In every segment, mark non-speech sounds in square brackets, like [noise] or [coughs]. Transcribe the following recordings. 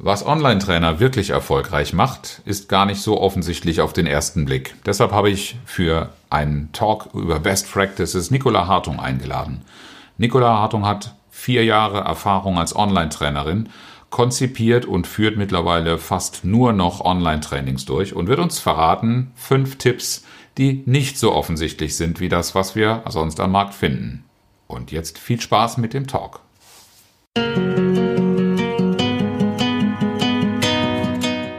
Was Online-Trainer wirklich erfolgreich macht, ist gar nicht so offensichtlich auf den ersten Blick. Deshalb habe ich für einen Talk über Best Practices Nicola Hartung eingeladen. Nicola Hartung hat vier Jahre Erfahrung als Online-Trainerin, konzipiert und führt mittlerweile fast nur noch Online-Trainings durch und wird uns verraten fünf Tipps, die nicht so offensichtlich sind wie das, was wir sonst am Markt finden. Und jetzt viel Spaß mit dem Talk.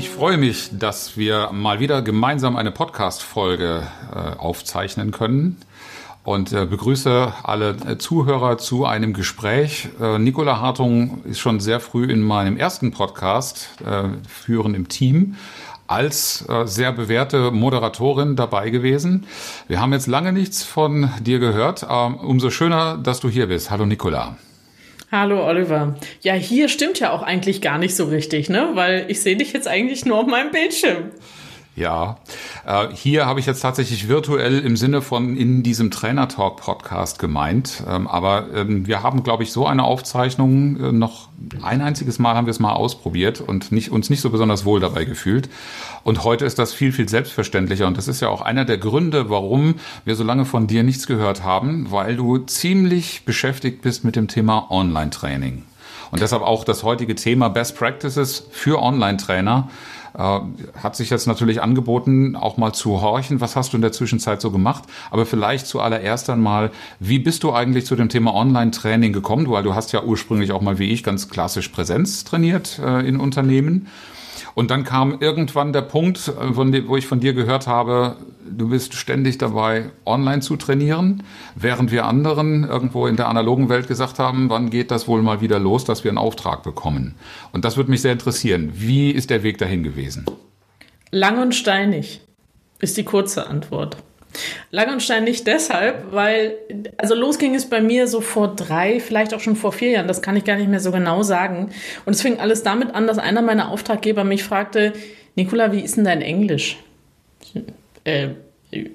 Ich freue mich, dass wir mal wieder gemeinsam eine Podcast-Folge äh, aufzeichnen können und äh, begrüße alle äh, Zuhörer zu einem Gespräch. Äh, Nicola Hartung ist schon sehr früh in meinem ersten Podcast, äh, Führen im Team, als sehr bewährte Moderatorin dabei gewesen. Wir haben jetzt lange nichts von dir gehört. Ähm, umso schöner, dass du hier bist. Hallo Nicola. Hallo Oliver. Ja, hier stimmt ja auch eigentlich gar nicht so richtig, ne? Weil ich sehe dich jetzt eigentlich nur auf meinem Bildschirm. Ja, äh, hier habe ich jetzt tatsächlich virtuell im Sinne von in diesem Trainer Talk Podcast gemeint. Ähm, aber ähm, wir haben, glaube ich, so eine Aufzeichnung äh, noch ein einziges Mal haben wir es mal ausprobiert und nicht, uns nicht so besonders wohl dabei gefühlt. Und heute ist das viel, viel selbstverständlicher. Und das ist ja auch einer der Gründe, warum wir so lange von dir nichts gehört haben, weil du ziemlich beschäftigt bist mit dem Thema Online-Training. Und deshalb auch das heutige Thema Best Practices für Online-Trainer hat sich jetzt natürlich angeboten, auch mal zu horchen. Was hast du in der Zwischenzeit so gemacht? Aber vielleicht zuallererst einmal, wie bist du eigentlich zu dem Thema Online-Training gekommen? Weil du hast ja ursprünglich auch mal wie ich ganz klassisch Präsenz trainiert äh, in Unternehmen. Und dann kam irgendwann der Punkt, äh, wo ich von dir gehört habe, du bist ständig dabei, online zu trainieren, während wir anderen irgendwo in der analogen Welt gesagt haben, wann geht das wohl mal wieder los, dass wir einen Auftrag bekommen. Und das würde mich sehr interessieren. Wie ist der Weg dahin gewesen? Lang und steinig ist die kurze Antwort. Langenstein nicht deshalb, weil, also los ging es bei mir so vor drei, vielleicht auch schon vor vier Jahren, das kann ich gar nicht mehr so genau sagen. Und es fing alles damit an, dass einer meiner Auftraggeber mich fragte, Nicola, wie ist denn dein Englisch? Äh,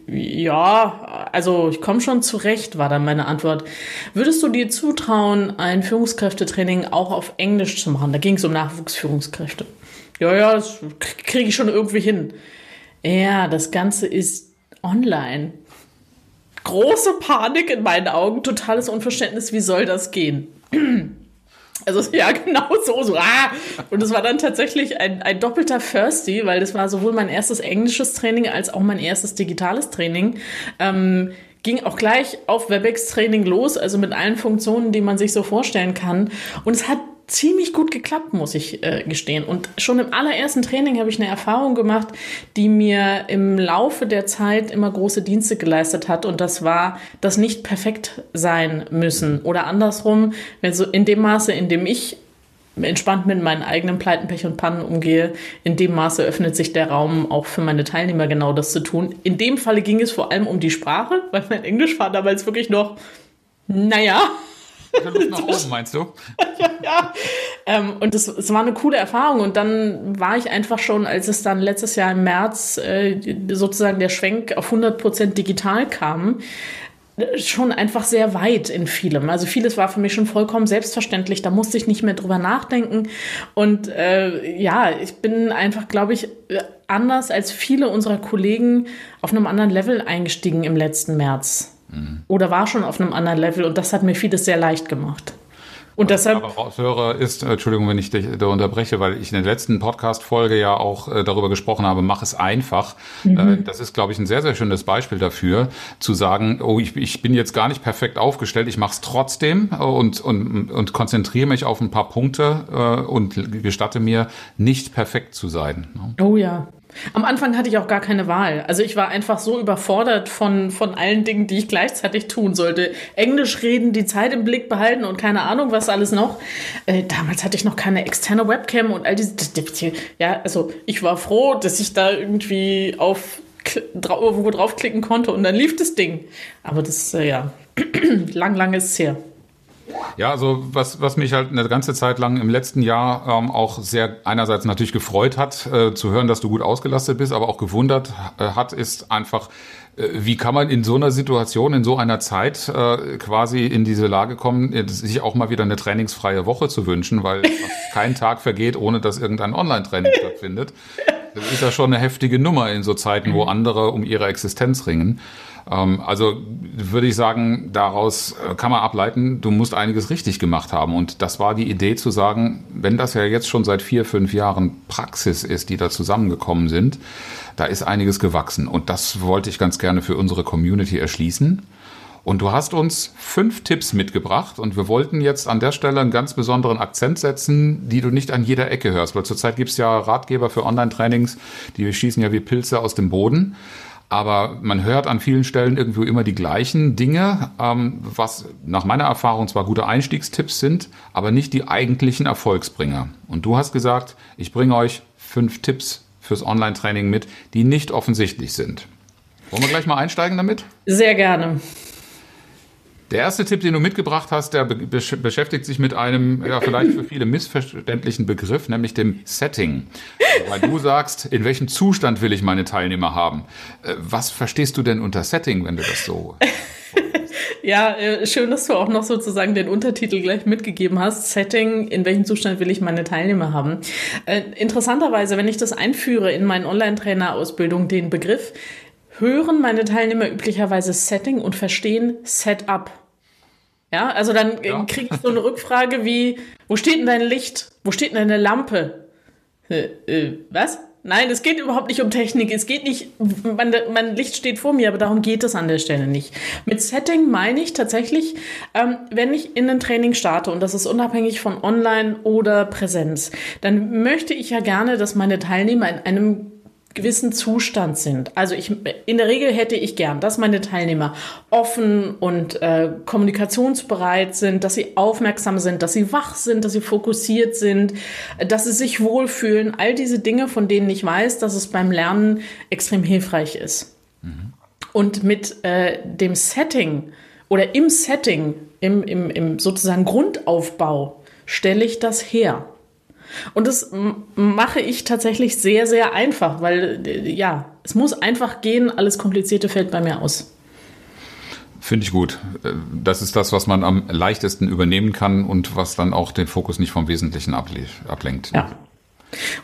ja, also ich komme schon zurecht, war dann meine Antwort. Würdest du dir zutrauen, ein Führungskräftetraining auch auf Englisch zu machen? Da ging es um Nachwuchsführungskräfte. Ja, ja, das kriege ich schon irgendwie hin. Ja, das Ganze ist online. Große Panik in meinen Augen, totales Unverständnis, wie soll das gehen? [clears throat] Also ja, [laughs] genau so. so ah. Und es war dann tatsächlich ein, ein doppelter Firsty, weil das war sowohl mein erstes englisches Training als auch mein erstes digitales Training. Ähm, ging auch gleich auf WebEx-Training los, also mit allen Funktionen, die man sich so vorstellen kann. Und es hat ziemlich gut geklappt, muss ich äh, gestehen. Und schon im allerersten Training habe ich eine Erfahrung gemacht, die mir im Laufe der Zeit immer große Dienste geleistet hat. Und das war das nicht perfekt sein müssen. Oder andersrum, wenn so in dem Maße, in dem ich entspannt mit meinen eigenen Pleiten, Pech und Pannen umgehe, in dem Maße öffnet sich der Raum auch für meine Teilnehmer genau das zu tun. In dem Falle ging es vor allem um die Sprache, weil mein Englisch war damals wirklich noch, naja, Luft nach oben, [laughs] meinst du? [laughs] ja, ja. Ähm, und es, es war eine coole Erfahrung. Und dann war ich einfach schon, als es dann letztes Jahr im März äh, sozusagen der Schwenk auf 100% digital kam, schon einfach sehr weit in vielem. Also vieles war für mich schon vollkommen selbstverständlich. Da musste ich nicht mehr drüber nachdenken. Und äh, ja, ich bin einfach, glaube ich, anders als viele unserer Kollegen auf einem anderen Level eingestiegen im letzten März. Oder war schon auf einem anderen Level und das hat mir vieles sehr leicht gemacht. Und Was deshalb. ich aber raushöre ist, äh, Entschuldigung, wenn ich dich da unterbreche, weil ich in der letzten Podcast-Folge ja auch äh, darüber gesprochen habe, mach es einfach. Mhm. Äh, das ist, glaube ich, ein sehr, sehr schönes Beispiel dafür, zu sagen, oh, ich, ich bin jetzt gar nicht perfekt aufgestellt, ich mache es trotzdem äh, und, und, und konzentriere mich auf ein paar Punkte äh, und gestatte mir, nicht perfekt zu sein. Ne? Oh ja. Am Anfang hatte ich auch gar keine Wahl. Also ich war einfach so überfordert von, von allen Dingen, die ich gleichzeitig tun sollte. Englisch reden, die Zeit im Blick behalten und keine Ahnung, was alles noch. Äh, damals hatte ich noch keine externe Webcam und all diese. Ja, also ich war froh, dass ich da irgendwie auf irgendwo draufklicken konnte und dann lief das Ding. Aber das, äh, ja, [clears throat] lang, lang ist es her. Ja, also was, was mich halt eine ganze Zeit lang im letzten Jahr ähm, auch sehr einerseits natürlich gefreut hat, äh, zu hören, dass du gut ausgelastet bist, aber auch gewundert äh, hat, ist einfach, äh, wie kann man in so einer Situation, in so einer Zeit äh, quasi in diese Lage kommen, äh, sich auch mal wieder eine trainingsfreie Woche zu wünschen, weil [laughs] kein Tag vergeht, ohne dass irgendein Online-Training stattfindet. Das ist ja schon eine heftige Nummer in so Zeiten, wo andere um ihre Existenz ringen. Ähm, also würde ich sagen, daraus äh, kann man ableiten, du musst einiges richtig gemacht haben. Und das war die Idee zu sagen, wenn das ja jetzt schon seit vier, fünf Jahren Praxis ist, die da zusammengekommen sind, da ist einiges gewachsen. Und das wollte ich ganz gerne für unsere Community erschließen. Und du hast uns fünf Tipps mitgebracht und wir wollten jetzt an der Stelle einen ganz besonderen Akzent setzen, die du nicht an jeder Ecke hörst, weil zurzeit gibt es ja Ratgeber für Online-Trainings, die schießen ja wie Pilze aus dem Boden. Aber man hört an vielen Stellen irgendwo immer die gleichen Dinge, ähm, was nach meiner Erfahrung zwar gute Einstiegstipps sind, aber nicht die eigentlichen Erfolgsbringer. Und du hast gesagt, ich bringe euch fünf Tipps fürs Online-Training mit, die nicht offensichtlich sind. Wollen wir gleich mal einsteigen damit? Sehr gerne. Der erste Tipp, den du mitgebracht hast, der be beschäftigt sich mit einem, ja, vielleicht für viele missverständlichen Begriff, nämlich dem Setting. Weil du sagst, in welchem Zustand will ich meine Teilnehmer haben? Äh, was verstehst du denn unter Setting, wenn du das so Ja, äh, schön, dass du auch noch sozusagen den Untertitel gleich mitgegeben hast. Setting, in welchem Zustand will ich meine Teilnehmer haben? Äh, interessanterweise, wenn ich das einführe in meinen Online-Trainer-Ausbildung, den Begriff, hören meine Teilnehmer üblicherweise Setting und verstehen Setup. Ja, also dann ja. kriege ich so eine Rückfrage wie, wo steht denn dein Licht? Wo steht denn deine Lampe? Äh, äh, was? Nein, es geht überhaupt nicht um Technik. Es geht nicht, mein, mein, Licht steht vor mir, aber darum geht es an der Stelle nicht. Mit Setting meine ich tatsächlich, ähm, wenn ich in ein Training starte, und das ist unabhängig von Online oder Präsenz, dann möchte ich ja gerne, dass meine Teilnehmer in einem gewissen Zustand sind. Also ich in der Regel hätte ich gern, dass meine Teilnehmer offen und äh, kommunikationsbereit sind, dass sie aufmerksam sind, dass sie wach sind, dass sie fokussiert sind, dass sie sich wohlfühlen. All diese Dinge, von denen ich weiß, dass es beim Lernen extrem hilfreich ist. Mhm. Und mit äh, dem Setting oder im Setting, im, im, im sozusagen Grundaufbau, stelle ich das her. Und das mache ich tatsächlich sehr, sehr einfach, weil ja, es muss einfach gehen, alles Komplizierte fällt bei mir aus. Finde ich gut. Das ist das, was man am leichtesten übernehmen kann und was dann auch den Fokus nicht vom Wesentlichen ablenkt. Ja,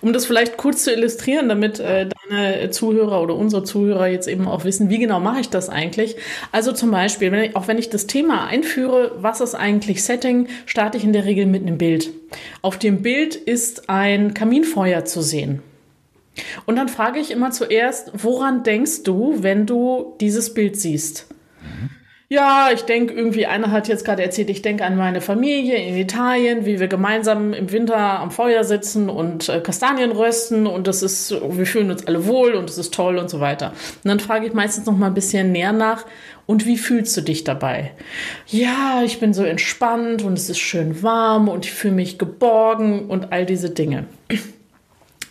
um das vielleicht kurz zu illustrieren, damit äh, deine Zuhörer oder unsere Zuhörer jetzt eben auch wissen, wie genau mache ich das eigentlich. Also zum Beispiel, wenn ich, auch wenn ich das Thema einführe, was ist eigentlich Setting, starte ich in der Regel mit einem Bild. Auf dem Bild ist ein Kaminfeuer zu sehen. Und dann frage ich immer zuerst, woran denkst du, wenn du dieses Bild siehst? Mhm. Ja, ich denke irgendwie, einer hat jetzt gerade erzählt, ich denke an meine Familie in Italien, wie wir gemeinsam im Winter am Feuer sitzen und äh, Kastanien rösten und das ist, wir fühlen uns alle wohl und es ist toll und so weiter. Und dann frage ich meistens noch mal ein bisschen näher nach, und wie fühlst du dich dabei? Ja, ich bin so entspannt und es ist schön warm und ich fühle mich geborgen und all diese Dinge.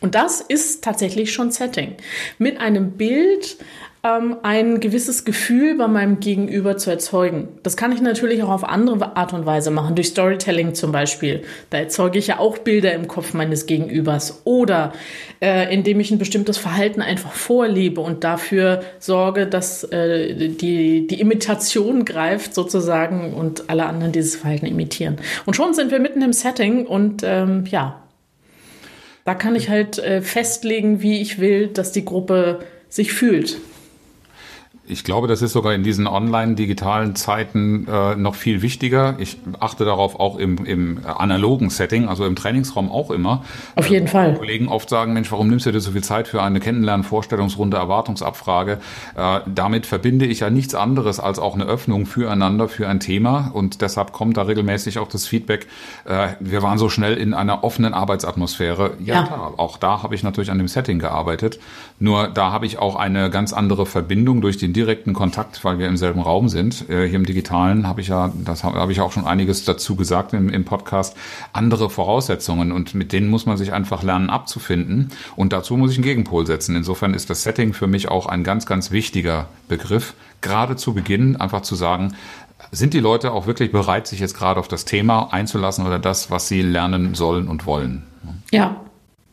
Und das ist tatsächlich schon Setting. Mit einem Bild ähm, ein gewisses Gefühl bei meinem Gegenüber zu erzeugen. Das kann ich natürlich auch auf andere Art und Weise machen, durch Storytelling zum Beispiel. Da erzeuge ich ja auch Bilder im Kopf meines Gegenübers. Oder äh, indem ich ein bestimmtes Verhalten einfach vorlebe und dafür sorge, dass äh, die, die Imitation greift sozusagen und alle anderen dieses Verhalten imitieren. Und schon sind wir mitten im Setting und ähm, ja, da kann ich halt äh, festlegen, wie ich will, dass die Gruppe sich fühlt ich glaube, das ist sogar in diesen online-digitalen Zeiten äh, noch viel wichtiger. Ich achte darauf auch im, im analogen Setting, also im Trainingsraum auch immer. Auf jeden äh, Fall. Kollegen oft sagen, Mensch, warum nimmst du dir so viel Zeit für eine Kennenlernen, Vorstellungsrunde, Erwartungsabfrage? Äh, damit verbinde ich ja nichts anderes als auch eine Öffnung füreinander, für ein Thema. Und deshalb kommt da regelmäßig auch das Feedback, äh, wir waren so schnell in einer offenen Arbeitsatmosphäre. Ja, ja. Klar, auch da habe ich natürlich an dem Setting gearbeitet. Nur da habe ich auch eine ganz andere Verbindung durch den direkten Kontakt, weil wir im selben Raum sind. Äh, hier im Digitalen habe ich ja, das habe hab ich auch schon einiges dazu gesagt im, im Podcast, andere Voraussetzungen und mit denen muss man sich einfach lernen abzufinden. Und dazu muss ich einen Gegenpol setzen. Insofern ist das Setting für mich auch ein ganz, ganz wichtiger Begriff. Gerade zu Beginn einfach zu sagen, sind die Leute auch wirklich bereit, sich jetzt gerade auf das Thema einzulassen oder das, was sie lernen sollen und wollen? Ja,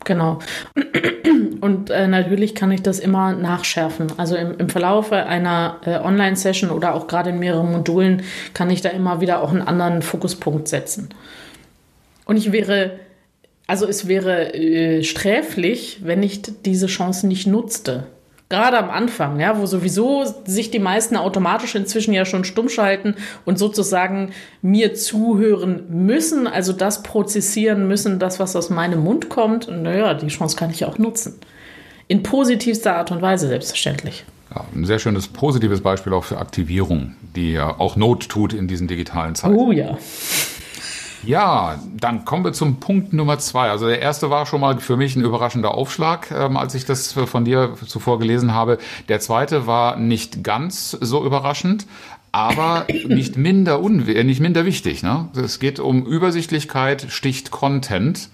genau. [clears throat] Und äh, natürlich kann ich das immer nachschärfen. Also im, im Verlauf einer äh, Online-Session oder auch gerade in mehreren Modulen kann ich da immer wieder auch einen anderen Fokuspunkt setzen. Und ich wäre, also es wäre äh, sträflich, wenn ich diese Chance nicht nutzte. Gerade am Anfang, ja, wo sowieso sich die meisten automatisch inzwischen ja schon stumm schalten und sozusagen mir zuhören müssen, also das prozessieren müssen, das, was aus meinem Mund kommt. Und naja, die Chance kann ich auch nutzen. In positivster Art und Weise, selbstverständlich. Ja, ein sehr schönes positives Beispiel auch für Aktivierung, die ja auch Not tut in diesen digitalen Zeiten. Oh ja. Ja, dann kommen wir zum Punkt Nummer zwei. Also der erste war schon mal für mich ein überraschender Aufschlag, ähm, als ich das von dir zuvor gelesen habe. Der zweite war nicht ganz so überraschend, aber [coughs] nicht minder, unw nicht minder wichtig. Ne? Es geht um Übersichtlichkeit, sticht Content.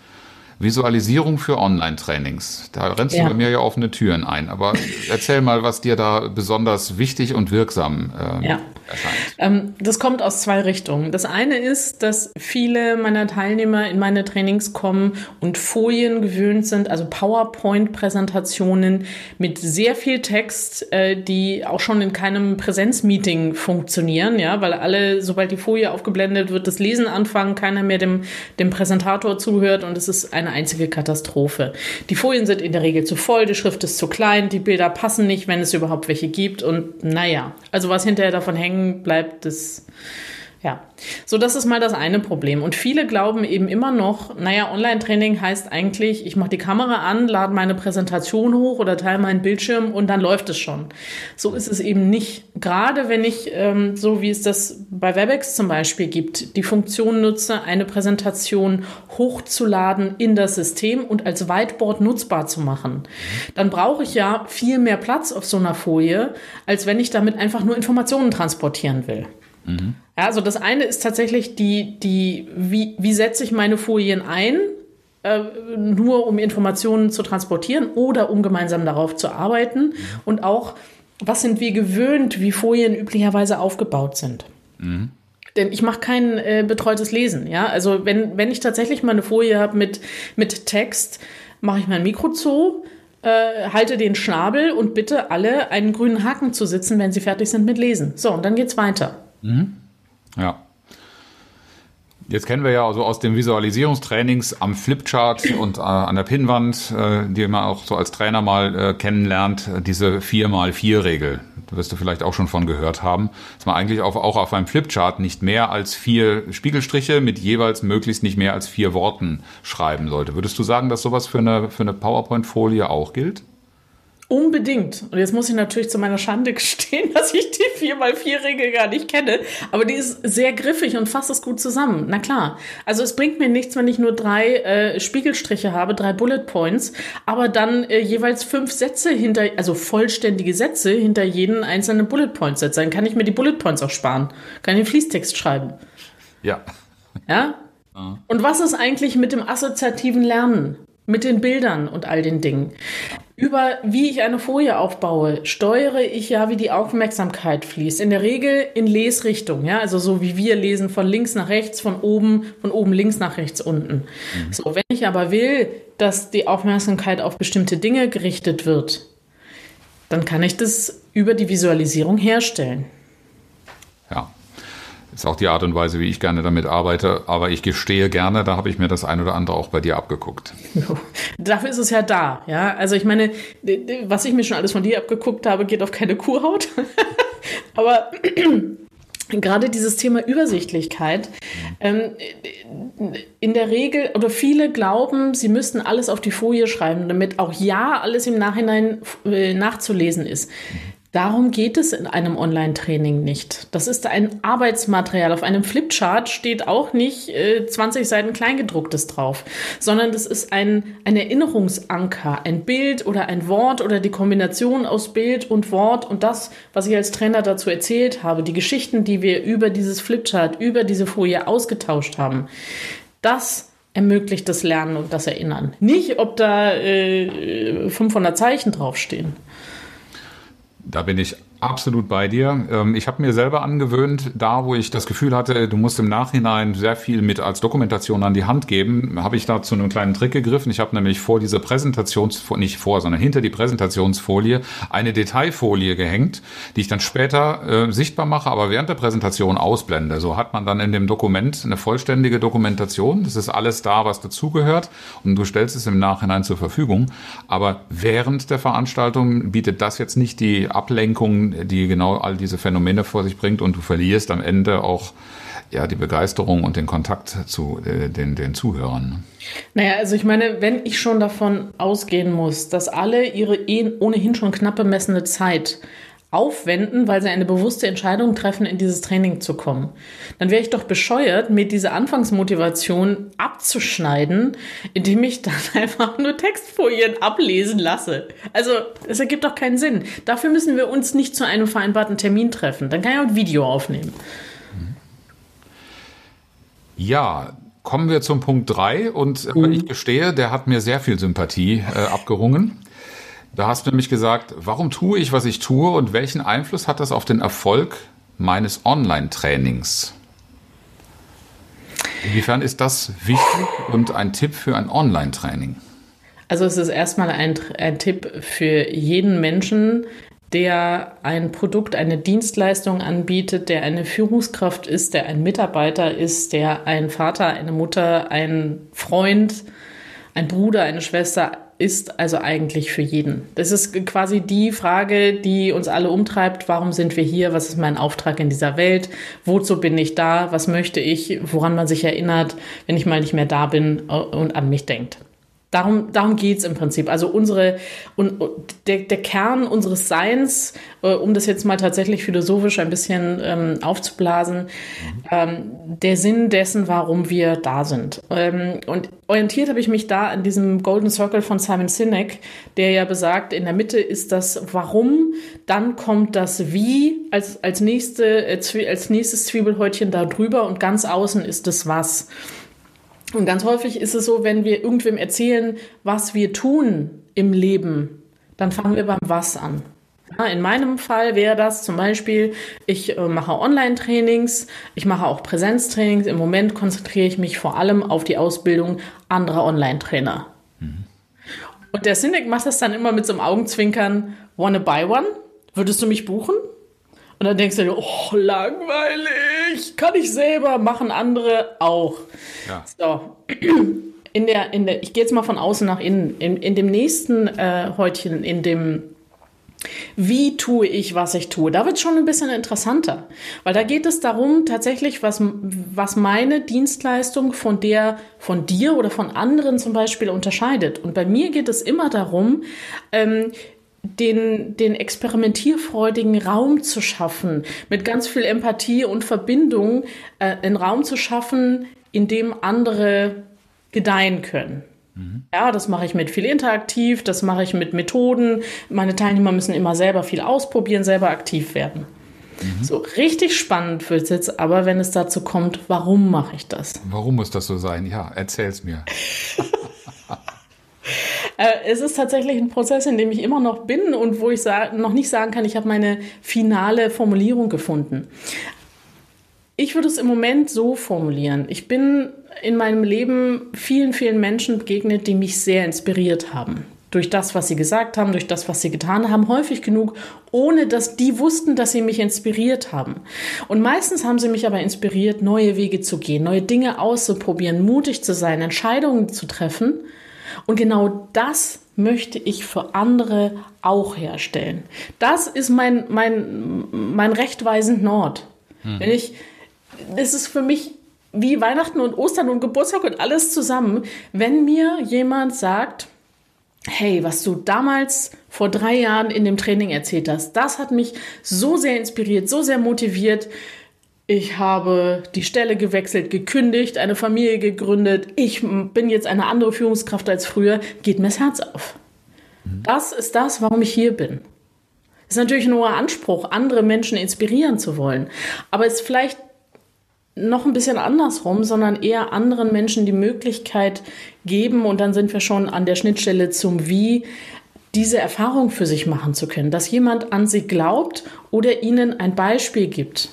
Visualisierung für Online-Trainings. Da rennst ja. du bei mir ja offene Türen ein. Aber erzähl mal, was dir da besonders wichtig und wirksam äh, ja. Erscheint. Ähm, das kommt aus zwei Richtungen. Das eine ist, dass viele meiner Teilnehmer in meine Trainings kommen und Folien gewöhnt sind, also PowerPoint-Präsentationen mit sehr viel Text, äh, die auch schon in keinem Präsenzmeeting funktionieren, ja, weil alle, sobald die Folie aufgeblendet wird, das Lesen anfangen, keiner mehr dem, dem Präsentator zuhört und es ist eine einzige Katastrophe. Die Folien sind in der Regel zu voll, die Schrift ist zu klein, die Bilder passen nicht, wenn es überhaupt welche gibt und naja, also was hinterher davon hängen bleibt, das ja, so das ist mal das eine Problem. Und viele glauben eben immer noch, naja, Online-Training heißt eigentlich, ich mache die Kamera an, lade meine Präsentation hoch oder teile meinen Bildschirm und dann läuft es schon. So ist es eben nicht. Gerade wenn ich, ähm, so wie es das bei WebEx zum Beispiel gibt, die Funktion nutze, eine Präsentation hochzuladen in das System und als Whiteboard nutzbar zu machen, dann brauche ich ja viel mehr Platz auf so einer Folie, als wenn ich damit einfach nur Informationen transportieren will. Mhm. Ja, also das eine ist tatsächlich die, die, wie, wie setze ich meine Folien ein, äh, nur um Informationen zu transportieren oder um gemeinsam darauf zu arbeiten und auch, was sind wir gewöhnt, wie Folien üblicherweise aufgebaut sind. Mhm. Denn ich mache kein äh, betreutes Lesen. Ja? Also wenn, wenn ich tatsächlich mal eine Folie habe mit, mit Text, mache ich mein Mikro zu, äh, halte den Schnabel und bitte alle einen grünen Haken zu sitzen, wenn sie fertig sind mit Lesen. So, und dann geht's weiter. Mhm. Ja. Jetzt kennen wir ja also aus den Visualisierungstrainings am Flipchart und äh, an der Pinnwand, äh, die man auch so als Trainer mal äh, kennenlernt, diese 4x4-Regel. Da wirst du vielleicht auch schon von gehört haben, dass man eigentlich auf, auch auf einem Flipchart nicht mehr als vier Spiegelstriche mit jeweils möglichst nicht mehr als vier Worten schreiben sollte. Würdest du sagen, dass sowas für eine, für eine PowerPoint-Folie auch gilt? Unbedingt. Und jetzt muss ich natürlich zu meiner Schande gestehen, [laughs] dass ich die 4x4-Regel gar nicht kenne. Aber die ist sehr griffig und fasst es gut zusammen. Na klar. Also es bringt mir nichts, wenn ich nur drei äh, Spiegelstriche habe, drei Bullet Points, aber dann äh, jeweils fünf Sätze hinter, also vollständige Sätze hinter jeden einzelnen Bullet Point setze. Dann kann ich mir die Bullet Points auch sparen. Kann den Fließtext schreiben. Ja. Ja? Und was ist eigentlich mit dem assoziativen Lernen? Mit den Bildern und all den Dingen. Über wie ich eine Folie aufbaue, steuere ich ja, wie die Aufmerksamkeit fließt. In der Regel in Lesrichtung, ja, also so wie wir lesen von links nach rechts, von oben, von oben links nach rechts unten. Mhm. So, wenn ich aber will, dass die Aufmerksamkeit auf bestimmte Dinge gerichtet wird, dann kann ich das über die Visualisierung herstellen. Ist auch die Art und Weise, wie ich gerne damit arbeite. Aber ich gestehe gerne, da habe ich mir das ein oder andere auch bei dir abgeguckt. [laughs] Dafür ist es ja da. Ja, also ich meine, was ich mir schon alles von dir abgeguckt habe, geht auf keine Kuhhaut. [laughs] Aber [clears throat] gerade dieses Thema Übersichtlichkeit. Ähm, in der Regel oder viele glauben, sie müssten alles auf die Folie schreiben, damit auch ja alles im Nachhinein äh, nachzulesen ist. Darum geht es in einem Online-Training nicht. Das ist ein Arbeitsmaterial. Auf einem Flipchart steht auch nicht äh, 20 Seiten Kleingedrucktes drauf, sondern das ist ein, ein Erinnerungsanker, ein Bild oder ein Wort oder die Kombination aus Bild und Wort und das, was ich als Trainer dazu erzählt habe, die Geschichten, die wir über dieses Flipchart, über diese Folie ausgetauscht haben. Das ermöglicht das Lernen und das Erinnern. Nicht, ob da äh, 500 Zeichen draufstehen. Da bin ich absolut bei dir. Ähm, ich habe mir selber angewöhnt, da wo ich das Gefühl hatte, du musst im Nachhinein sehr viel mit als Dokumentation an die Hand geben, habe ich da zu einem kleinen Trick gegriffen. Ich habe nämlich vor diese Präsentationsfolie, nicht vor, sondern hinter die Präsentationsfolie eine Detailfolie gehängt, die ich dann später äh, sichtbar mache, aber während der Präsentation ausblende. So hat man dann in dem Dokument eine vollständige Dokumentation. Das ist alles da, was dazugehört und du stellst es im Nachhinein zur Verfügung. Aber während der Veranstaltung bietet das jetzt nicht die Ablenkung die genau all diese Phänomene vor sich bringt und du verlierst am Ende auch ja, die Begeisterung und den Kontakt zu äh, den, den Zuhörern. Naja, also ich meine, wenn ich schon davon ausgehen muss, dass alle ihre eh ohnehin schon knapp bemessene Zeit aufwenden, weil sie eine bewusste Entscheidung treffen, in dieses Training zu kommen. Dann wäre ich doch bescheuert, mir diese Anfangsmotivation abzuschneiden, indem ich dann [laughs] einfach nur Textfolien ablesen lasse. Also, es ergibt doch keinen Sinn. Dafür müssen wir uns nicht zu einem vereinbarten Termin treffen. Dann kann ich auch ein Video aufnehmen. Ja, kommen wir zum Punkt 3 und mhm. ich gestehe, der hat mir sehr viel Sympathie äh, abgerungen. Da hast du nämlich gesagt, warum tue ich, was ich tue und welchen Einfluss hat das auf den Erfolg meines Online-Trainings? Inwiefern ist das wichtig und ein Tipp für ein Online-Training? Also es ist erstmal ein, ein Tipp für jeden Menschen, der ein Produkt, eine Dienstleistung anbietet, der eine Führungskraft ist, der ein Mitarbeiter ist, der ein Vater, eine Mutter, ein Freund, ein Bruder, eine Schwester, ist also eigentlich für jeden. Das ist quasi die Frage, die uns alle umtreibt. Warum sind wir hier? Was ist mein Auftrag in dieser Welt? Wozu bin ich da? Was möchte ich? Woran man sich erinnert, wenn ich mal nicht mehr da bin und an mich denkt? Darum, darum geht's im Prinzip. Also unsere und, der, der Kern unseres Seins, äh, um das jetzt mal tatsächlich philosophisch ein bisschen ähm, aufzublasen, ähm, der Sinn dessen, warum wir da sind. Ähm, und orientiert habe ich mich da an diesem Golden Circle von Simon Sinek, der ja besagt, in der Mitte ist das Warum, dann kommt das Wie als, als, nächste, äh, als nächstes Zwiebelhäutchen da drüber und ganz außen ist das Was. Und ganz häufig ist es so, wenn wir irgendwem erzählen, was wir tun im Leben, dann fangen wir beim Was an. Ja, in meinem Fall wäre das zum Beispiel, ich äh, mache Online-Trainings, ich mache auch Präsenztrainings. Im Moment konzentriere ich mich vor allem auf die Ausbildung anderer Online-Trainer. Mhm. Und der Cynic macht das dann immer mit so einem Augenzwinkern, wanna buy one? Würdest du mich buchen? Und dann denkst du dir, oh, langweilig, kann ich selber, machen andere auch. Ja. So. [clears throat] In der, in der, ich gehe jetzt mal von außen nach innen. In, in dem nächsten äh, Häutchen, in dem wie tue ich, was ich tue? Da wird es schon ein bisschen interessanter, weil da geht es darum, tatsächlich, was, was meine Dienstleistung von der, von dir oder von anderen zum Beispiel unterscheidet. Und bei mir geht es immer darum, ähm, den, den experimentierfreudigen Raum zu schaffen, mit ganz viel Empathie und Verbindung, äh, einen Raum zu schaffen, in dem andere gedeihen können. Mhm. Ja, das mache ich mit viel interaktiv, das mache ich mit Methoden. Meine Teilnehmer müssen immer selber viel ausprobieren, selber aktiv werden. Mhm. So richtig spannend wird es jetzt aber, wenn es dazu kommt, warum mache ich das? Warum muss das so sein? Ja, erzähl's mir. [laughs] Äh, es ist tatsächlich ein Prozess, in dem ich immer noch bin und wo ich noch nicht sagen kann, ich habe meine finale Formulierung gefunden. Ich würde es im Moment so formulieren. Ich bin in meinem Leben vielen, vielen Menschen begegnet, die mich sehr inspiriert haben. Durch das, was sie gesagt haben, durch das, was sie getan haben, häufig genug, ohne dass die wussten, dass sie mich inspiriert haben. Und meistens haben sie mich aber inspiriert, neue Wege zu gehen, neue Dinge auszuprobieren, mutig zu sein, Entscheidungen zu treffen und genau das möchte ich für andere auch herstellen. Das ist mein, mein, mein rechtweisend Nord. Hm. Wenn ich, das ist für mich wie Weihnachten und Ostern und Geburtstag und alles zusammen. Wenn mir jemand sagt, hey, was du damals vor drei Jahren in dem Training erzählt hast, das hat mich so sehr inspiriert, so sehr motiviert. Ich habe die Stelle gewechselt, gekündigt, eine Familie gegründet. Ich bin jetzt eine andere Führungskraft als früher. Geht mir das Herz auf. Das ist das, warum ich hier bin. Ist natürlich ein hoher Anspruch, andere Menschen inspirieren zu wollen. Aber es ist vielleicht noch ein bisschen andersrum, sondern eher anderen Menschen die Möglichkeit geben und dann sind wir schon an der Schnittstelle zum Wie, diese Erfahrung für sich machen zu können, dass jemand an sie glaubt oder ihnen ein Beispiel gibt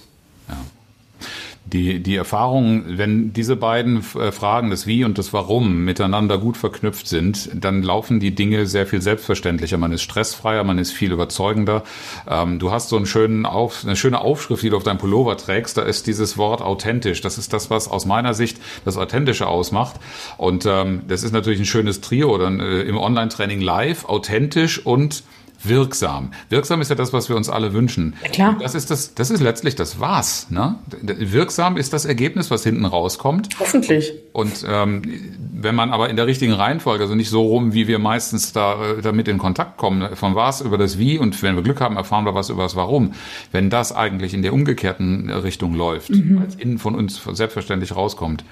die, die Erfahrung, wenn diese beiden äh, Fragen, das Wie und das Warum, miteinander gut verknüpft sind, dann laufen die Dinge sehr viel selbstverständlicher. Man ist stressfreier, man ist viel überzeugender. Ähm, du hast so einen schönen Auf, eine schöne Aufschrift, die du auf deinem Pullover trägst. Da ist dieses Wort authentisch. Das ist das, was aus meiner Sicht das Authentische ausmacht. Und ähm, das ist natürlich ein schönes Trio dann äh, im Online-Training live, authentisch und wirksam. Wirksam ist ja das, was wir uns alle wünschen. Ja, klar. Das ist das, das ist letztlich das Was. Ne? Wirksam ist das Ergebnis, was hinten rauskommt. Hoffentlich. Und ähm, wenn man aber in der richtigen Reihenfolge, also nicht so rum, wie wir meistens da äh, damit in Kontakt kommen, von was über das Wie und wenn wir Glück haben, erfahren wir was über das Warum. Wenn das eigentlich in der umgekehrten Richtung läuft, mhm. weil es innen von uns selbstverständlich rauskommt,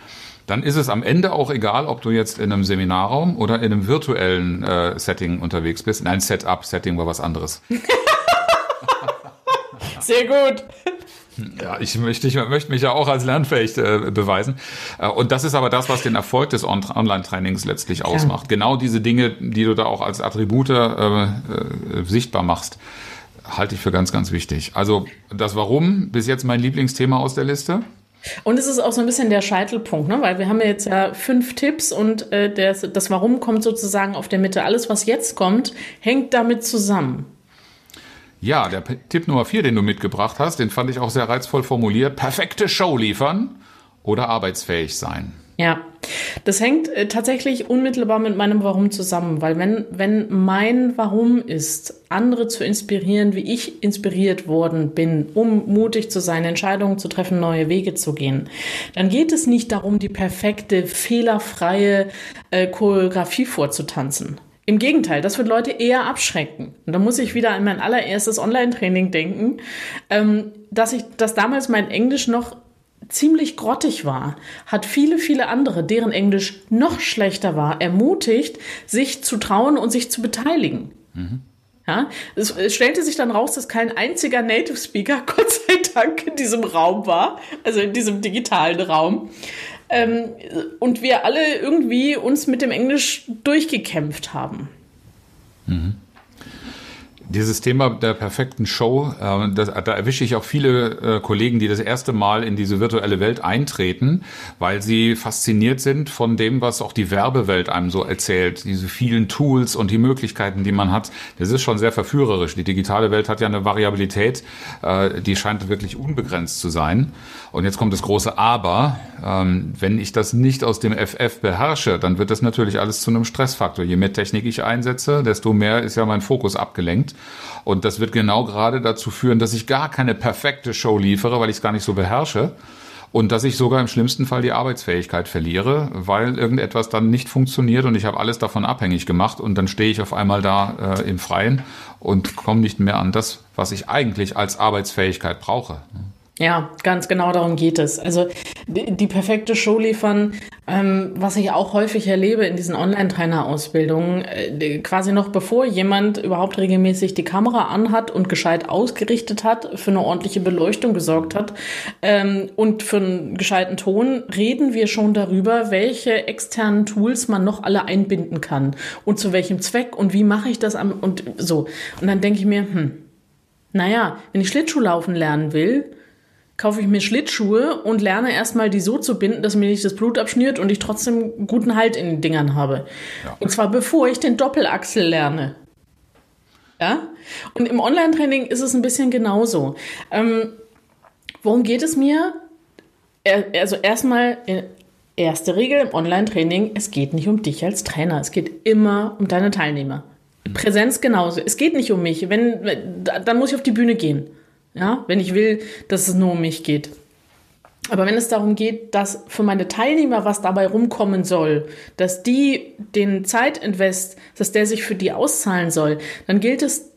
dann ist es am Ende auch egal, ob du jetzt in einem Seminarraum oder in einem virtuellen äh, Setting unterwegs bist. Nein, Setup, Setting war was anderes. [laughs] Sehr gut. Ja, ich möchte, ich möchte mich ja auch als lernfähig äh, beweisen. Äh, und das ist aber das, was den Erfolg des On Online-Trainings letztlich ausmacht. Ja. Genau diese Dinge, die du da auch als Attribute äh, äh, sichtbar machst, halte ich für ganz, ganz wichtig. Also das Warum, bis jetzt mein Lieblingsthema aus der Liste. Und es ist auch so ein bisschen der Scheitelpunkt, ne? weil wir haben ja jetzt ja fünf Tipps und äh, das, das Warum kommt sozusagen auf der Mitte. Alles, was jetzt kommt, hängt damit zusammen. Ja, der Tipp Nummer vier, den du mitgebracht hast, den fand ich auch sehr reizvoll formuliert. Perfekte Show liefern oder arbeitsfähig sein. Ja, das hängt äh, tatsächlich unmittelbar mit meinem Warum zusammen, weil wenn, wenn mein Warum ist, andere zu inspirieren, wie ich inspiriert worden bin, um mutig zu sein, Entscheidungen zu treffen, neue Wege zu gehen, dann geht es nicht darum, die perfekte, fehlerfreie äh, Choreografie vorzutanzen. Im Gegenteil, das wird Leute eher abschrecken. Und da muss ich wieder an mein allererstes Online-Training denken, ähm, dass ich, dass damals mein Englisch noch ziemlich grottig war, hat viele, viele andere, deren Englisch noch schlechter war, ermutigt, sich zu trauen und sich zu beteiligen. Mhm. Ja, es, es, stellte sich dann raus, dass kein einziger Native Speaker, [laughs] Gott sei Dank, in diesem Raum war, also in diesem digitalen Raum. Ähm, und wir alle irgendwie uns mit dem Englisch durchgekämpft haben. Mhm. Dieses Thema der perfekten Show, äh, das, da erwische ich auch viele äh, Kollegen, die das erste Mal in diese virtuelle Welt eintreten, weil sie fasziniert sind von dem, was auch die Werbewelt einem so erzählt. Diese vielen Tools und die Möglichkeiten, die man hat. Das ist schon sehr verführerisch. Die digitale Welt hat ja eine Variabilität, äh, die scheint wirklich unbegrenzt zu sein. Und jetzt kommt das große Aber. Ähm, wenn ich das nicht aus dem FF beherrsche, dann wird das natürlich alles zu einem Stressfaktor. Je mehr Technik ich einsetze, desto mehr ist ja mein Fokus abgelenkt. Und das wird genau gerade dazu führen, dass ich gar keine perfekte Show liefere, weil ich es gar nicht so beherrsche. Und dass ich sogar im schlimmsten Fall die Arbeitsfähigkeit verliere, weil irgendetwas dann nicht funktioniert und ich habe alles davon abhängig gemacht und dann stehe ich auf einmal da äh, im Freien und komme nicht mehr an das, was ich eigentlich als Arbeitsfähigkeit brauche. Ja, ganz genau darum geht es. Also die, die perfekte Show liefern, ähm, was ich auch häufig erlebe in diesen Online-Trainer-Ausbildungen, äh, quasi noch bevor jemand überhaupt regelmäßig die Kamera anhat und gescheit ausgerichtet hat, für eine ordentliche Beleuchtung gesorgt hat ähm, und für einen gescheiten Ton, reden wir schon darüber, welche externen Tools man noch alle einbinden kann und zu welchem Zweck und wie mache ich das am und so. Und dann denke ich mir, hm, naja, wenn ich Schlittschuh laufen lernen will, kaufe ich mir Schlittschuhe und lerne erstmal die so zu binden, dass mir nicht das Blut abschnürt und ich trotzdem guten Halt in den Dingern habe. Ja. Und zwar bevor ich den Doppelachsel lerne. Ja? Und im Online-Training ist es ein bisschen genauso. Ähm, worum geht es mir? Also erstmal, äh, erste Regel im Online-Training, es geht nicht um dich als Trainer, es geht immer um deine Teilnehmer. Präsenz genauso. Es geht nicht um mich. Wenn, dann muss ich auf die Bühne gehen. Ja, wenn ich will, dass es nur um mich geht. Aber wenn es darum geht, dass für meine Teilnehmer was dabei rumkommen soll, dass die den Zeitinvest, dass der sich für die auszahlen soll, dann gilt es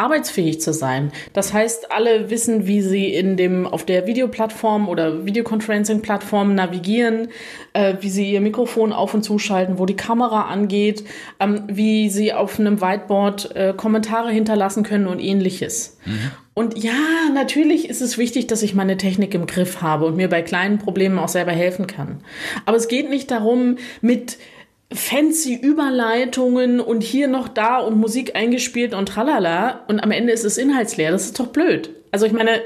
arbeitsfähig zu sein. Das heißt, alle wissen, wie sie in dem, auf der Videoplattform oder Videoconferencing-Plattform navigieren, äh, wie sie ihr Mikrofon auf und zuschalten, wo die Kamera angeht, ähm, wie sie auf einem Whiteboard äh, Kommentare hinterlassen können und ähnliches. Mhm. Und ja, natürlich ist es wichtig, dass ich meine Technik im Griff habe und mir bei kleinen Problemen auch selber helfen kann. Aber es geht nicht darum, mit fancy Überleitungen und hier noch da und Musik eingespielt und tralala und am Ende ist es inhaltsleer. Das ist doch blöd. Also ich meine.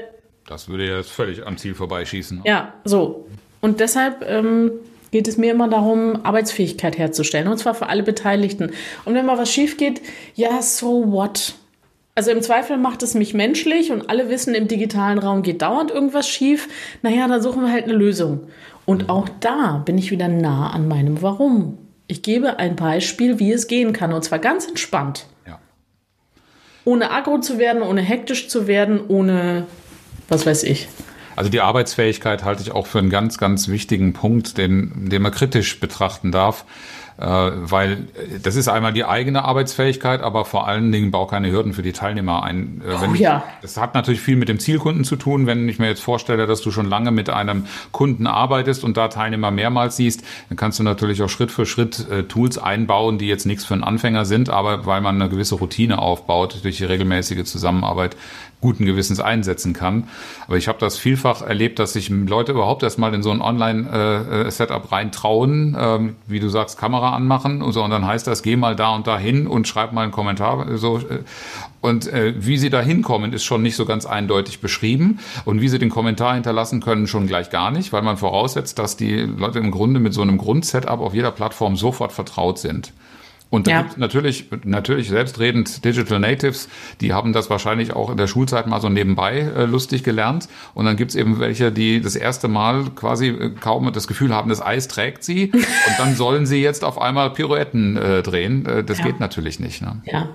Das würde ja völlig am Ziel vorbeischießen. Ja, so. Und deshalb ähm, geht es mir immer darum, Arbeitsfähigkeit herzustellen und zwar für alle Beteiligten. Und wenn mal was schief geht, ja, so what? Also im Zweifel macht es mich menschlich und alle wissen, im digitalen Raum geht dauernd irgendwas schief. Naja, dann suchen wir halt eine Lösung. Und auch da bin ich wieder nah an meinem Warum. Ich gebe ein Beispiel, wie es gehen kann, und zwar ganz entspannt. Ja. Ohne aggro zu werden, ohne hektisch zu werden, ohne was weiß ich. Also die Arbeitsfähigkeit halte ich auch für einen ganz, ganz wichtigen Punkt, den, den man kritisch betrachten darf. Äh, weil äh, das ist einmal die eigene Arbeitsfähigkeit, aber vor allen Dingen baut keine Hürden für die Teilnehmer ein. Äh, wenn oh, ja. Ich, das hat natürlich viel mit dem Zielkunden zu tun. Wenn ich mir jetzt vorstelle, dass du schon lange mit einem Kunden arbeitest und da Teilnehmer mehrmals siehst, dann kannst du natürlich auch Schritt für Schritt Tools einbauen, die jetzt nichts für einen Anfänger sind, aber weil man eine gewisse Routine aufbaut durch die regelmäßige Zusammenarbeit, guten Gewissens einsetzen kann. Aber ich habe das vielfach erlebt, dass sich Leute überhaupt erstmal in so ein Online-Setup reintrauen, ähm, wie du sagst, Kamera anmachen und so, und dann heißt das, geh mal da und da hin und schreib mal einen Kommentar. Äh, und äh, wie sie da hinkommen, ist schon nicht so ganz eindeutig beschrieben. Und wie sie den Kommentar hinterlassen können, schon gleich gar nicht, weil man voraussetzt, dass die Leute im Grunde mit so einem Grundsetup auf jeder Plattform sofort vertraut sind. Und da ja. gibt natürlich, natürlich selbstredend Digital Natives, die haben das wahrscheinlich auch in der Schulzeit mal so nebenbei äh, lustig gelernt. Und dann gibt's eben welche, die das erste Mal quasi äh, kaum das Gefühl haben, das Eis trägt sie. [laughs] und dann sollen sie jetzt auf einmal Pirouetten äh, drehen. Äh, das ja. geht natürlich nicht. Ne? Ja.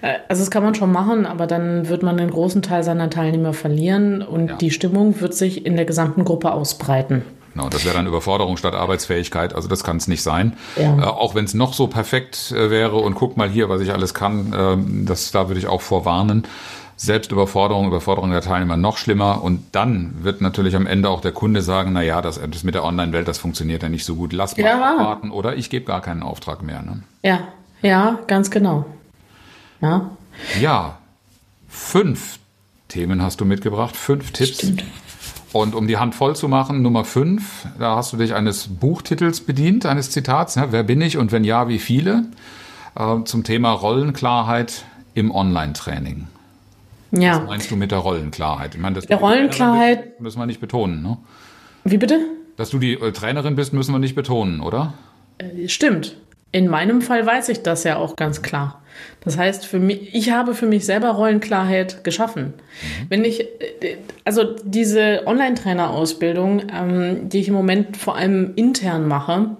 Äh, also das kann man schon machen, aber dann wird man einen großen Teil seiner Teilnehmer verlieren und ja. die Stimmung wird sich in der gesamten Gruppe ausbreiten. Genau, das wäre dann Überforderung statt Arbeitsfähigkeit. Also das kann es nicht sein. Ja. Äh, auch wenn es noch so perfekt äh, wäre und guck mal hier, was ich alles kann, äh, das, da würde ich auch vorwarnen. Selbstüberforderung, Überforderung der Teilnehmer noch schlimmer. Und dann wird natürlich am Ende auch der Kunde sagen, na ja, das, das mit der Online-Welt, das funktioniert ja nicht so gut. Lass mal ja. warten oder ich gebe gar keinen Auftrag mehr. Ne? Ja, ja, ganz genau. Ja. Ja, fünf Themen hast du mitgebracht, fünf Tipps. Stimmt. Und um die Hand voll zu machen, Nummer fünf, da hast du dich eines Buchtitels bedient, eines Zitats. Ne? Wer bin ich und wenn ja, wie viele? Äh, zum Thema Rollenklarheit im Online-Training. Ja. Was meinst du mit der Rollenklarheit? Ich meine, das der Rollenklarheit müssen wir nicht betonen, ne? Wie bitte? Dass du die äh, Trainerin bist, müssen wir nicht betonen, oder? Äh, stimmt. In meinem Fall weiß ich das ja auch ganz klar. Das heißt, für mich, ich habe für mich selber Rollenklarheit geschaffen. Mhm. Wenn ich, also diese Online-Trainer-Ausbildung, ähm, die ich im Moment vor allem intern mache,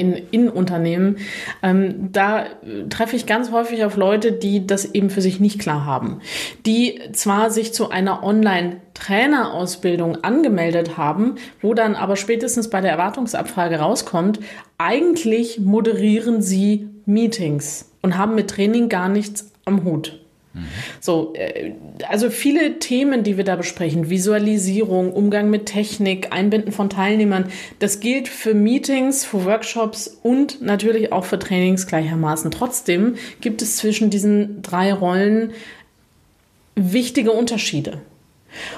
in, in Unternehmen, ähm, da treffe ich ganz häufig auf Leute, die das eben für sich nicht klar haben. Die zwar sich zu einer Online-Trainer-Ausbildung angemeldet haben, wo dann aber spätestens bei der Erwartungsabfrage rauskommt, eigentlich moderieren sie Meetings und haben mit Training gar nichts am Hut. So, äh, also viele Themen, die wir da besprechen, Visualisierung, Umgang mit Technik, Einbinden von Teilnehmern, das gilt für Meetings, für Workshops und natürlich auch für Trainings gleichermaßen. Trotzdem gibt es zwischen diesen drei Rollen wichtige Unterschiede.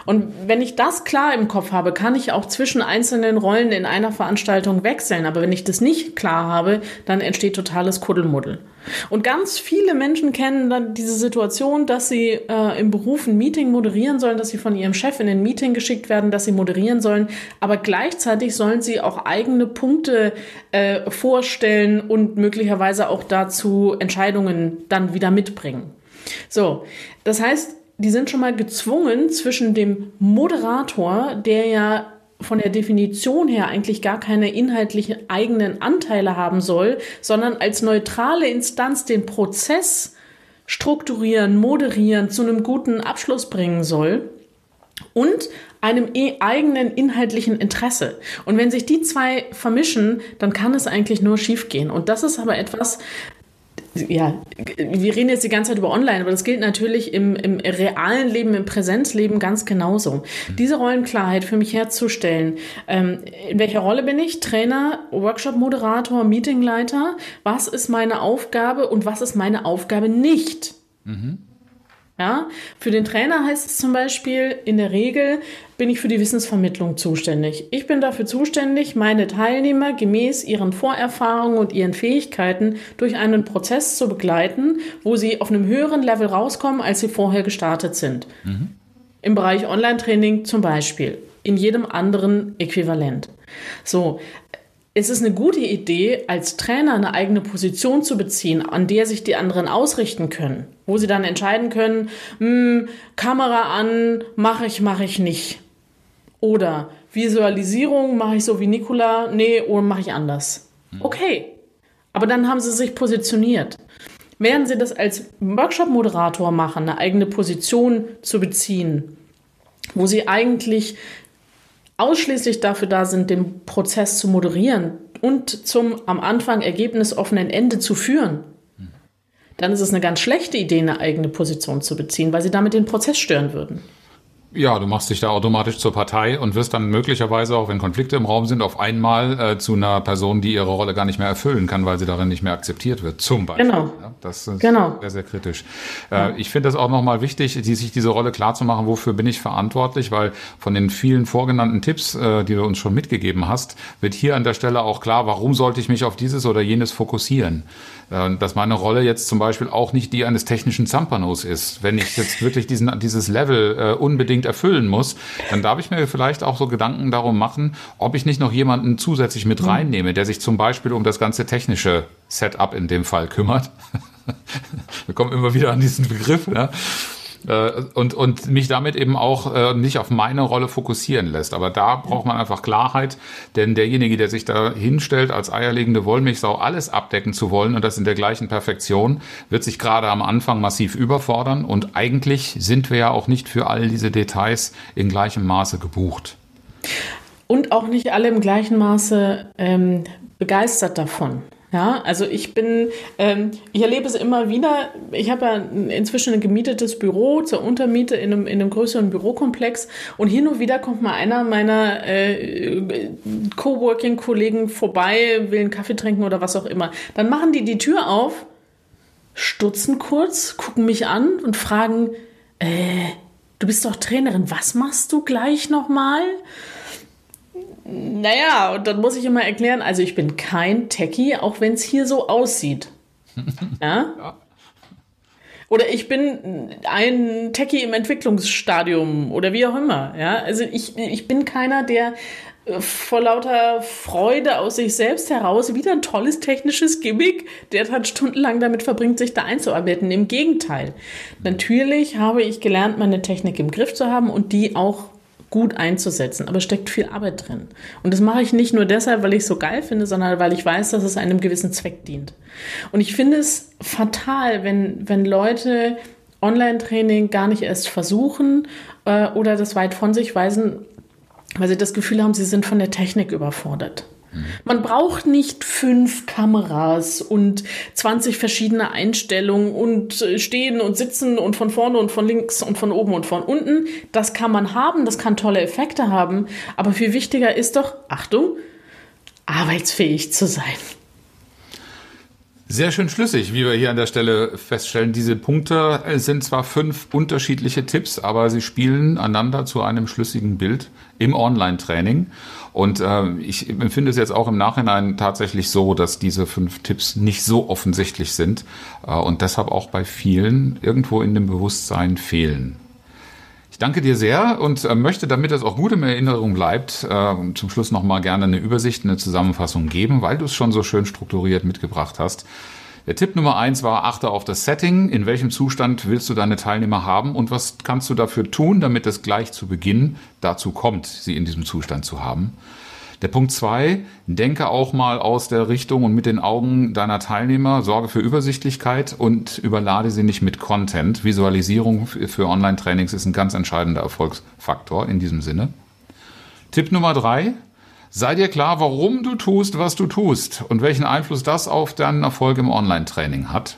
Und wenn ich das klar im Kopf habe, kann ich auch zwischen einzelnen Rollen in einer Veranstaltung wechseln. Aber wenn ich das nicht klar habe, dann entsteht totales Kuddelmuddel. Und ganz viele Menschen kennen dann diese Situation, dass sie äh, im Beruf ein Meeting moderieren sollen, dass sie von ihrem Chef in ein Meeting geschickt werden, dass sie moderieren sollen. Aber gleichzeitig sollen sie auch eigene Punkte äh, vorstellen und möglicherweise auch dazu Entscheidungen dann wieder mitbringen. So, das heißt, die sind schon mal gezwungen zwischen dem Moderator, der ja von der Definition her eigentlich gar keine inhaltlichen eigenen Anteile haben soll, sondern als neutrale Instanz den Prozess strukturieren, moderieren, zu einem guten Abschluss bringen soll und einem e eigenen inhaltlichen Interesse. Und wenn sich die zwei vermischen, dann kann es eigentlich nur schiefgehen. Und das ist aber etwas, ja, wir reden jetzt die ganze Zeit über Online, aber das gilt natürlich im, im realen Leben, im Präsenzleben ganz genauso. Diese Rollenklarheit für mich herzustellen. Ähm, in welcher Rolle bin ich? Trainer, Workshop-Moderator, Meetingleiter? Was ist meine Aufgabe und was ist meine Aufgabe nicht? Mhm. Ja, für den Trainer heißt es zum Beispiel, in der Regel bin ich für die Wissensvermittlung zuständig. Ich bin dafür zuständig, meine Teilnehmer gemäß ihren Vorerfahrungen und ihren Fähigkeiten durch einen Prozess zu begleiten, wo sie auf einem höheren Level rauskommen, als sie vorher gestartet sind. Mhm. Im Bereich Online-Training zum Beispiel, in jedem anderen Äquivalent. So, es ist eine gute Idee, als Trainer eine eigene Position zu beziehen, an der sich die anderen ausrichten können, wo sie dann entscheiden können, hm, Kamera an, mache ich, mache ich nicht. Oder Visualisierung, mache ich so wie Nikola, nee, oder mache ich anders. Hm. Okay, aber dann haben sie sich positioniert. Während sie das als Workshop-Moderator machen, eine eigene Position zu beziehen, wo sie eigentlich ausschließlich dafür da sind, den Prozess zu moderieren und zum am Anfang ergebnisoffenen Ende zu führen, dann ist es eine ganz schlechte Idee, eine eigene Position zu beziehen, weil sie damit den Prozess stören würden. Ja, du machst dich da automatisch zur Partei und wirst dann möglicherweise, auch wenn Konflikte im Raum sind, auf einmal äh, zu einer Person, die ihre Rolle gar nicht mehr erfüllen kann, weil sie darin nicht mehr akzeptiert wird, zum Beispiel. Genau. Ja, das ist genau. sehr, sehr kritisch. Äh, ja. Ich finde es auch nochmal wichtig, die, sich diese Rolle klarzumachen, wofür bin ich verantwortlich, weil von den vielen vorgenannten Tipps, äh, die du uns schon mitgegeben hast, wird hier an der Stelle auch klar, warum sollte ich mich auf dieses oder jenes fokussieren. Äh, dass meine Rolle jetzt zum Beispiel auch nicht die eines technischen Zampanos ist. Wenn ich jetzt wirklich diesen, dieses Level äh, unbedingt erfüllen muss, dann darf ich mir vielleicht auch so Gedanken darum machen, ob ich nicht noch jemanden zusätzlich mit hm. reinnehme, der sich zum Beispiel um das ganze technische Setup in dem Fall kümmert. [laughs] Wir kommen immer wieder an diesen Begriff. Ja? Äh, und, und mich damit eben auch äh, nicht auf meine Rolle fokussieren lässt. Aber da braucht man einfach Klarheit, denn derjenige, der sich da hinstellt, als eierlegende Wollmilchsau alles abdecken zu wollen und das in der gleichen Perfektion, wird sich gerade am Anfang massiv überfordern. Und eigentlich sind wir ja auch nicht für all diese Details in gleichem Maße gebucht. Und auch nicht alle im gleichen Maße ähm, begeistert davon. Ja, also ich bin, ähm, ich erlebe es immer wieder. Ich habe ja inzwischen ein gemietetes Büro zur Untermiete in einem, in einem größeren Bürokomplex und hin und wieder kommt mal einer meiner äh, Coworking-Kollegen vorbei, will einen Kaffee trinken oder was auch immer. Dann machen die die Tür auf, stutzen kurz, gucken mich an und fragen, äh, du bist doch Trainerin, was machst du gleich nochmal? mal? Naja, und dann muss ich immer erklären, also ich bin kein Techie, auch wenn es hier so aussieht. [laughs] ja? ja? Oder ich bin ein Techie im Entwicklungsstadium oder wie auch immer. Ja? Also ich, ich bin keiner, der äh, vor lauter Freude aus sich selbst heraus wieder ein tolles technisches Gimmick, der dann stundenlang damit verbringt, sich da einzuarbeiten. Im Gegenteil. Natürlich habe ich gelernt, meine Technik im Griff zu haben und die auch gut einzusetzen. Aber steckt viel Arbeit drin. Und das mache ich nicht nur deshalb, weil ich es so geil finde, sondern weil ich weiß, dass es einem gewissen Zweck dient. Und ich finde es fatal, wenn, wenn Leute Online-Training gar nicht erst versuchen äh, oder das weit von sich weisen, weil sie das Gefühl haben, sie sind von der Technik überfordert. Man braucht nicht fünf Kameras und 20 verschiedene Einstellungen und äh, stehen und sitzen und von vorne und von links und von oben und von unten. Das kann man haben, das kann tolle Effekte haben. Aber viel wichtiger ist doch, Achtung, arbeitsfähig zu sein. Sehr schön schlüssig, wie wir hier an der Stelle feststellen. Diese Punkte sind zwar fünf unterschiedliche Tipps, aber sie spielen einander zu einem schlüssigen Bild im Online-Training. Und äh, ich empfinde es jetzt auch im Nachhinein tatsächlich so, dass diese fünf Tipps nicht so offensichtlich sind äh, und deshalb auch bei vielen irgendwo in dem Bewusstsein fehlen. Ich danke dir sehr und äh, möchte, damit es auch gut in Erinnerung bleibt, äh, zum Schluss nochmal gerne eine Übersicht, eine Zusammenfassung geben, weil du es schon so schön strukturiert mitgebracht hast. Der Tipp Nummer eins war, achte auf das Setting. In welchem Zustand willst du deine Teilnehmer haben und was kannst du dafür tun, damit es gleich zu Beginn dazu kommt, sie in diesem Zustand zu haben? Der Punkt zwei, denke auch mal aus der Richtung und mit den Augen deiner Teilnehmer, sorge für Übersichtlichkeit und überlade sie nicht mit Content. Visualisierung für Online-Trainings ist ein ganz entscheidender Erfolgsfaktor in diesem Sinne. Tipp Nummer drei, sei dir klar, warum du tust, was du tust und welchen Einfluss das auf deinen Erfolg im Online-Training hat.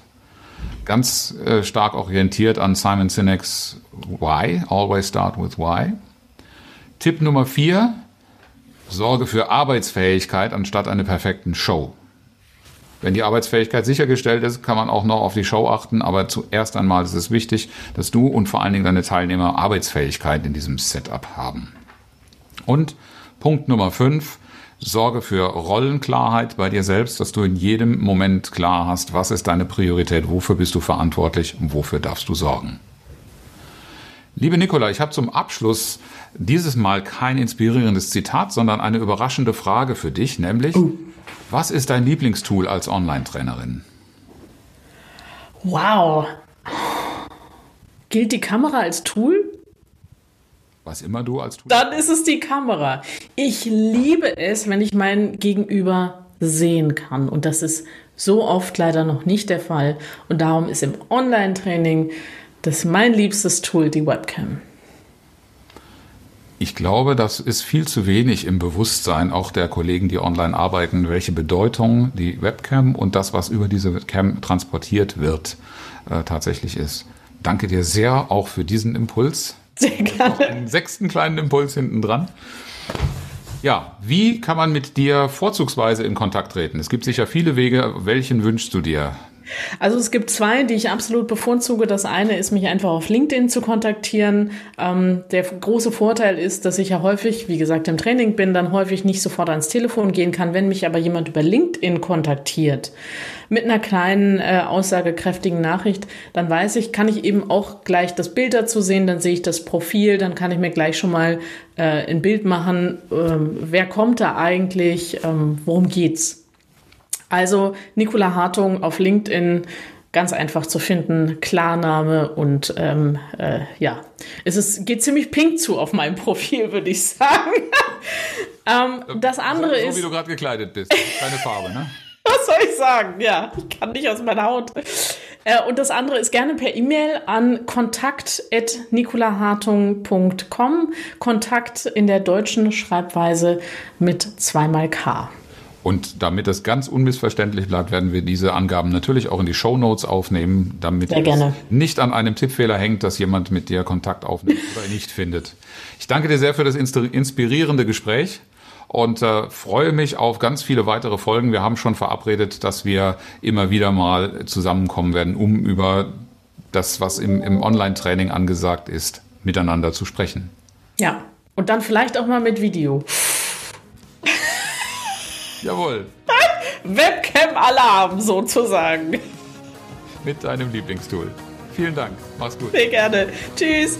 Ganz äh, stark orientiert an Simon Sinek's Why, Always Start with Why. Tipp Nummer vier, sorge für Arbeitsfähigkeit anstatt einer perfekten Show. Wenn die Arbeitsfähigkeit sichergestellt ist, kann man auch noch auf die Show achten, aber zuerst einmal ist es wichtig, dass du und vor allen Dingen deine Teilnehmer Arbeitsfähigkeit in diesem Setup haben. Und Punkt Nummer fünf, sorge für Rollenklarheit bei dir selbst, dass du in jedem Moment klar hast, was ist deine Priorität, wofür bist du verantwortlich und wofür darfst du sorgen. Liebe Nicola, ich habe zum Abschluss dieses Mal kein inspirierendes Zitat, sondern eine überraschende Frage für dich, nämlich, uh. was ist dein Lieblingstool als Online-Trainerin? Wow. Gilt die Kamera als Tool? Was immer du als Tool. Dann ist es die Kamera. Ich liebe es, wenn ich mein Gegenüber sehen kann. Und das ist so oft leider noch nicht der Fall. Und darum ist im Online-Training das mein liebstes Tool, die Webcam. Ich glaube, das ist viel zu wenig im Bewusstsein auch der Kollegen, die online arbeiten, welche Bedeutung die Webcam und das, was über diese Webcam transportiert wird, äh, tatsächlich ist. Danke dir sehr auch für diesen Impuls. [laughs] Sehr gerne. einen sechsten kleinen Impuls hinten dran. Ja, wie kann man mit dir vorzugsweise in Kontakt treten? Es gibt sicher viele Wege. Welchen wünschst du dir? Also es gibt zwei, die ich absolut bevorzuge. Das eine ist, mich einfach auf LinkedIn zu kontaktieren. Ähm, der große Vorteil ist, dass ich ja häufig, wie gesagt, im Training bin, dann häufig nicht sofort ans Telefon gehen kann. Wenn mich aber jemand über LinkedIn kontaktiert, mit einer kleinen, äh, aussagekräftigen Nachricht, dann weiß ich, kann ich eben auch gleich das Bild dazu sehen, dann sehe ich das Profil, dann kann ich mir gleich schon mal äh, ein Bild machen, ähm, wer kommt da eigentlich, ähm, worum geht's. Also Nicola Hartung auf LinkedIn ganz einfach zu finden, Klarname und ähm, äh, ja, es ist, geht ziemlich pink zu auf meinem Profil, würde ich sagen. [laughs] ähm, das andere so, so ist. wie du gerade gekleidet bist. Keine Farbe, ne? [laughs] Was soll ich sagen? Ja, ich kann nicht aus meiner Haut. Äh, und das andere ist gerne per E-Mail an kontakt.nicolahartung.com. Kontakt in der deutschen Schreibweise mit zweimal K. Und damit das ganz unmissverständlich bleibt, werden wir diese Angaben natürlich auch in die Show Notes aufnehmen, damit es nicht an einem Tippfehler hängt, dass jemand mit dir Kontakt aufnimmt oder nicht findet. Ich danke dir sehr für das inspirierende Gespräch und äh, freue mich auf ganz viele weitere Folgen. Wir haben schon verabredet, dass wir immer wieder mal zusammenkommen werden, um über das, was im, im Online-Training angesagt ist, miteinander zu sprechen. Ja, und dann vielleicht auch mal mit Video. Jawohl. Webcam-Alarm sozusagen. Mit deinem Lieblingstool. Vielen Dank. Mach's gut. Sehr gerne. Tschüss.